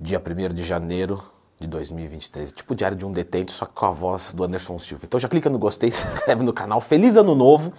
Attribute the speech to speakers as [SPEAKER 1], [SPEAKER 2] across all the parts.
[SPEAKER 1] dia 1 de janeiro de 2023. Tipo diário de um detento, só que com a voz do Anderson Silva. Então já clica no gostei, se inscreve no canal. Feliz ano novo!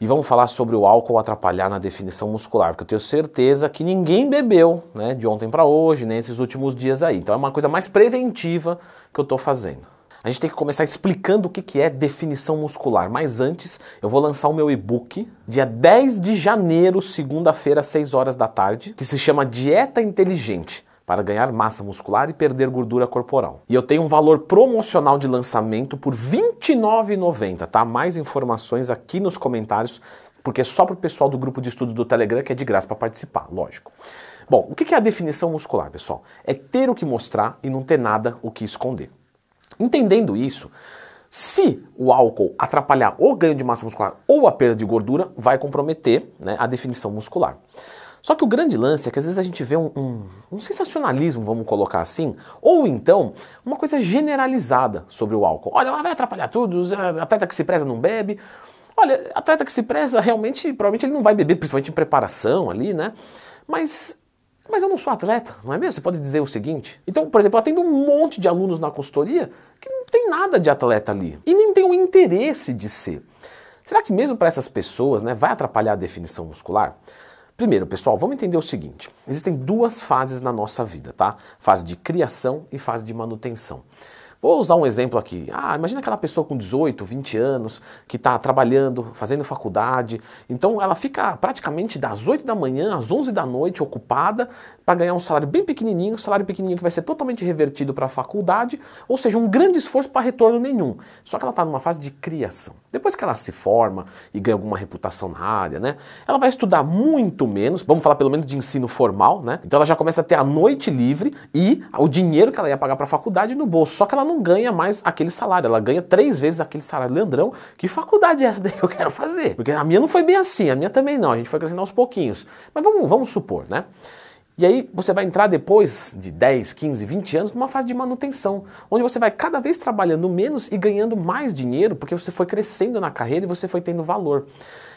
[SPEAKER 1] E vamos falar sobre o álcool atrapalhar na definição muscular, porque eu tenho certeza que ninguém bebeu, né, de ontem para hoje, nesses últimos dias aí. Então é uma coisa mais preventiva que eu estou fazendo. A gente tem que começar explicando o que é definição muscular, mas antes eu vou lançar o meu e-book dia 10 de janeiro, segunda-feira, às 6 horas da tarde, que se chama Dieta Inteligente para ganhar massa muscular e perder gordura corporal. E eu tenho um valor promocional de lançamento por R$ 29,90, tá? Mais informações aqui nos comentários, porque é só para o pessoal do grupo de estudos do Telegram que é de graça para participar, lógico. Bom, o que é a definição muscular, pessoal? É ter o que mostrar e não ter nada o que esconder. Entendendo isso, se o álcool atrapalhar o ganho de massa muscular ou a perda de gordura, vai comprometer né, a definição muscular. Só que o grande lance é que às vezes a gente vê um, um, um, sensacionalismo, vamos colocar assim, ou então uma coisa generalizada sobre o álcool. Olha, vai atrapalhar tudo, atleta que se preza não bebe. Olha, atleta que se preza realmente, provavelmente ele não vai beber, principalmente em preparação ali, né? Mas mas eu não sou atleta, não é mesmo? Você pode dizer o seguinte. Então, por exemplo, eu atendo um monte de alunos na consultoria que não tem nada de atleta ali e nem tem o interesse de ser. Será que mesmo para essas pessoas né, vai atrapalhar a definição muscular? Primeiro, pessoal, vamos entender o seguinte: existem duas fases na nossa vida, tá? Fase de criação e fase de manutenção. Vou usar um exemplo aqui. Ah, imagina aquela pessoa com 18, 20 anos que está trabalhando, fazendo faculdade. Então ela fica praticamente das 8 da manhã às 11 da noite ocupada para ganhar um salário bem pequenininho, um salário pequenininho que vai ser totalmente revertido para a faculdade, ou seja, um grande esforço para retorno nenhum. Só que ela está numa fase de criação. Depois que ela se forma e ganha alguma reputação na área, né? Ela vai estudar muito menos, vamos falar pelo menos de ensino formal, né? Então ela já começa a ter a noite livre e o dinheiro que ela ia pagar para a faculdade no bolso. Só que ela não ganha mais aquele salário, ela ganha três vezes aquele salário. Leandrão, que faculdade é essa daí que eu quero fazer? Porque a minha não foi bem assim, a minha também não, a gente foi crescendo aos pouquinhos. Mas vamos, vamos supor, né? E aí você vai entrar depois de 10, 15, 20 anos numa fase de manutenção, onde você vai cada vez trabalhando menos e ganhando mais dinheiro, porque você foi crescendo na carreira e você foi tendo valor.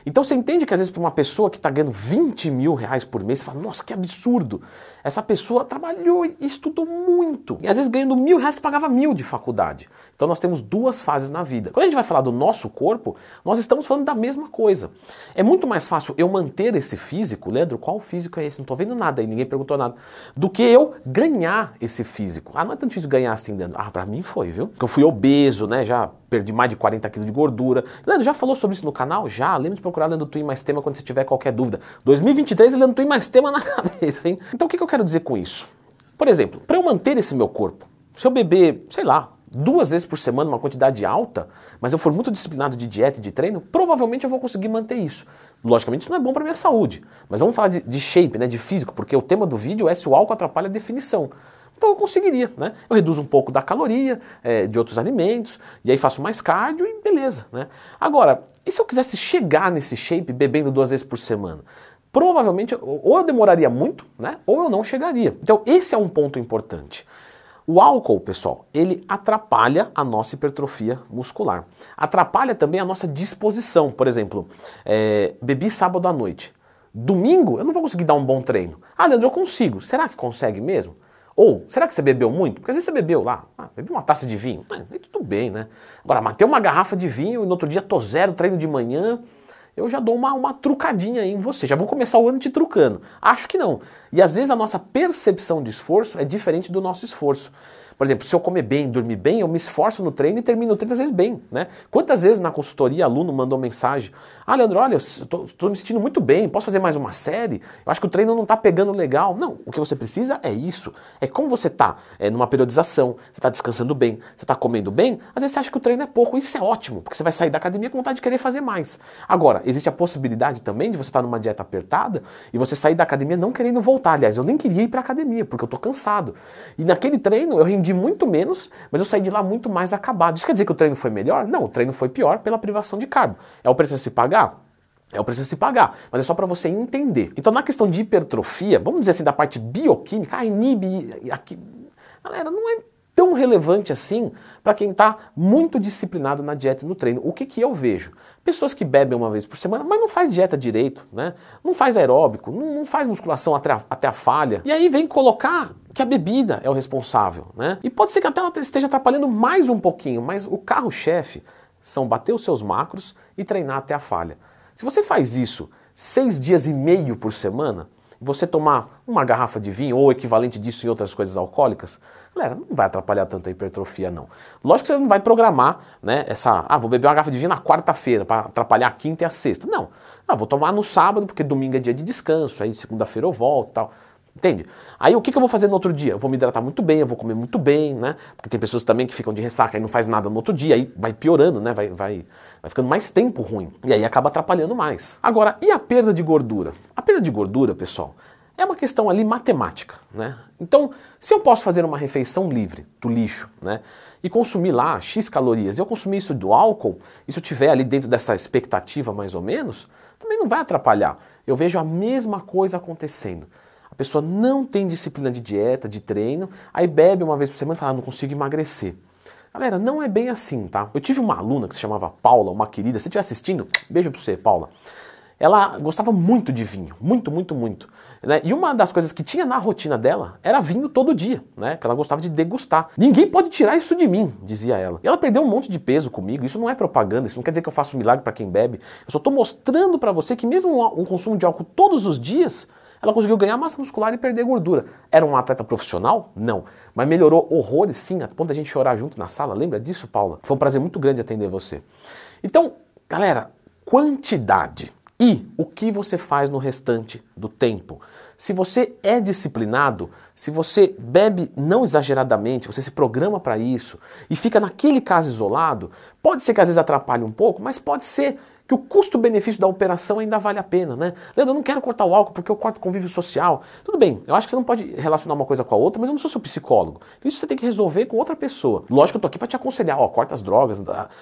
[SPEAKER 1] Então você entende que às vezes para uma pessoa que está ganhando 20 mil reais por mês, você fala, nossa, que absurdo. Essa pessoa trabalhou e estudou muito. E às vezes ganhando mil reais que pagava mil de faculdade. Então nós temos duas fases na vida. Quando a gente vai falar do nosso corpo, nós estamos falando da mesma coisa. É muito mais fácil eu manter esse físico, Leandro, qual físico é esse? Não estou vendo nada aí, ninguém perguntou nada. Do que eu ganhar esse físico. Ah, não é tão difícil ganhar assim, Leandro. Ah, para mim foi, viu? Porque eu fui obeso, né? Já perdi mais de 40 quilos de gordura. Leandro, já falou sobre isso no canal? Já. Lembra de procurar Leandro Twin mais tema quando você tiver qualquer dúvida. 2023, Leandro Twin mais tema na cabeça, hein? Então o que, que eu quero dizer com isso? Por exemplo, para eu manter esse meu corpo, se eu beber, sei lá, duas vezes por semana uma quantidade alta, mas eu for muito disciplinado de dieta e de treino, provavelmente eu vou conseguir manter isso. Logicamente isso não é bom para minha saúde, mas vamos falar de, de shape, né, de físico, porque o tema do vídeo é se o álcool atrapalha a definição. Então eu conseguiria, né? Eu reduzo um pouco da caloria é, de outros alimentos, e aí faço mais cardio e beleza, né? Agora, e se eu quisesse chegar nesse shape bebendo duas vezes por semana? Provavelmente, ou eu demoraria muito, né? Ou eu não chegaria. Então esse é um ponto importante. O álcool, pessoal, ele atrapalha a nossa hipertrofia muscular. Atrapalha também a nossa disposição. Por exemplo, é, bebi sábado à noite. Domingo eu não vou conseguir dar um bom treino. Ah, Leandro, eu consigo. Será que consegue mesmo? Ou, será que você bebeu muito? Porque às vezes você bebeu lá, ah, bebi uma taça de vinho, tudo bem, né? Agora, matei uma garrafa de vinho e no outro dia tô zero, treino de manhã, eu já dou uma, uma trucadinha em você, já vou começar o ano te trucando. Acho que não. E às vezes a nossa percepção de esforço é diferente do nosso esforço. Por exemplo, se eu comer bem, dormir bem, eu me esforço no treino e termino o treino às vezes bem, né? Quantas vezes na consultoria aluno mandou mensagem: Ah, Leandro, olha, estou me sentindo muito bem, posso fazer mais uma série? Eu acho que o treino não está pegando legal. Não, o que você precisa é isso. É como você está é, numa periodização, você está descansando bem, você está comendo bem, às vezes você acha que o treino é pouco. Isso é ótimo, porque você vai sair da academia com vontade de querer fazer mais. Agora, existe a possibilidade também de você estar numa dieta apertada e você sair da academia não querendo voltar. Aliás, eu nem queria ir para academia, porque eu estou cansado. E naquele treino eu rendi muito menos, mas eu saí de lá muito mais acabado. Isso quer dizer que o treino foi melhor? Não, o treino foi pior pela privação de carbo. É o preço a se pagar? É o preço a se pagar, mas é só para você entender. Então, na questão de hipertrofia, vamos dizer assim, da parte bioquímica, a inibe. Aqui, galera, não é tão relevante assim para quem está muito disciplinado na dieta e no treino. O que, que eu vejo? Pessoas que bebem uma vez por semana, mas não faz dieta direito, né? não faz aeróbico, não, não faz musculação até a, até a falha, e aí vem colocar que a bebida é o responsável, né? E pode ser que até ela esteja atrapalhando mais um pouquinho, mas o carro-chefe são bater os seus macros e treinar até a falha. Se você faz isso seis dias e meio por semana, você tomar uma garrafa de vinho ou equivalente disso em outras coisas alcoólicas, galera, não vai atrapalhar tanto a hipertrofia não. Lógico que você não vai programar, né, essa, ah, vou beber uma garrafa de vinho na quarta-feira para atrapalhar a quinta e a sexta. Não. Ah, vou tomar no sábado porque domingo é dia de descanso, aí segunda-feira eu volto, tal. Entende? Aí o que, que, eu vou fazer no outro dia? Eu vou me hidratar muito bem, eu vou comer muito bem, né? Porque tem pessoas também que ficam de ressaca e não faz nada no outro dia, aí vai piorando, né? Vai, vai, vai ficando mais tempo ruim. E aí acaba atrapalhando mais. Agora, e a perda de gordura? A perda de gordura, pessoal, é uma questão ali matemática, né? Então, se eu posso fazer uma refeição livre do lixo, né? E consumir lá X calorias, e eu consumir isso do álcool, e se eu tiver ali dentro dessa expectativa mais ou menos, também não vai atrapalhar. Eu vejo a mesma coisa acontecendo pessoa não tem disciplina de dieta, de treino, aí bebe uma vez por semana e fala, ah, não consigo emagrecer. Galera, não é bem assim, tá? Eu tive uma aluna que se chamava Paula, uma querida, se estiver assistindo, beijo pra você, Paula. Ela gostava muito de vinho, muito, muito, muito. Né? E uma das coisas que tinha na rotina dela era vinho todo dia, né? Que ela gostava de degustar. Ninguém pode tirar isso de mim, dizia ela. E ela perdeu um monte de peso comigo. Isso não é propaganda, isso não quer dizer que eu faço um milagre para quem bebe. Eu só estou mostrando para você que mesmo um consumo de álcool todos os dias ela conseguiu ganhar massa muscular e perder gordura. Era um atleta profissional? Não. Mas melhorou horrores, sim, a ponto da gente chorar junto na sala. Lembra disso, Paula? Foi um prazer muito grande atender você. Então, galera, quantidade e o que você faz no restante do tempo. Se você é disciplinado, se você bebe não exageradamente, você se programa para isso e fica naquele caso isolado, pode ser que às vezes atrapalhe um pouco, mas pode ser que o custo-benefício da operação ainda vale a pena, né? Leandro, eu não quero cortar o álcool porque eu corto convívio social. Tudo bem, eu acho que você não pode relacionar uma coisa com a outra, mas eu não sou seu psicólogo. Então isso você tem que resolver com outra pessoa. Lógico que eu tô aqui para te aconselhar, ó, corta as drogas,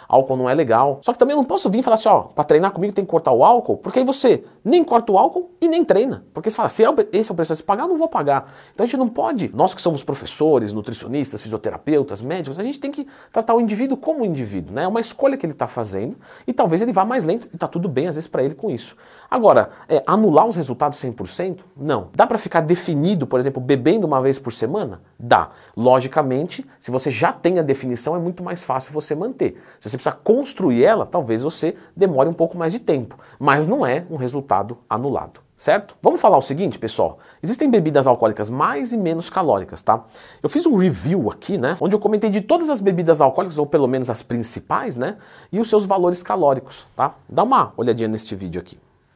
[SPEAKER 1] álcool não é legal. Só que também eu não posso vir e falar assim, ó, para treinar comigo tem que cortar o álcool, porque aí você nem corta o álcool e nem treina. Porque você fala, se é esse é o preço a se pagar, eu não vou pagar. Então a gente não pode, nós que somos professores, nutricionistas, fisioterapeutas, médicos, a gente tem que tratar o indivíduo como indivíduo, né? É uma escolha que ele está fazendo e talvez ele vá mais lento e tá tudo bem às vezes para ele com isso. Agora, é, anular os resultados 100%? Não. Dá para ficar definido, por exemplo, bebendo uma vez por semana? Dá. Logicamente, se você já tem a definição, é muito mais fácil você manter. Se você precisa construir ela, talvez você demore um pouco mais de tempo, mas não é um resultado anulado certo? Vamos falar o seguinte, pessoal. Existem bebidas alcoólicas mais e menos calóricas, tá? Eu fiz um review aqui, né, onde eu comentei de todas as bebidas alcoólicas, ou pelo menos as principais, né, e os seus valores calóricos, tá? Dá uma olhadinha neste vídeo aqui.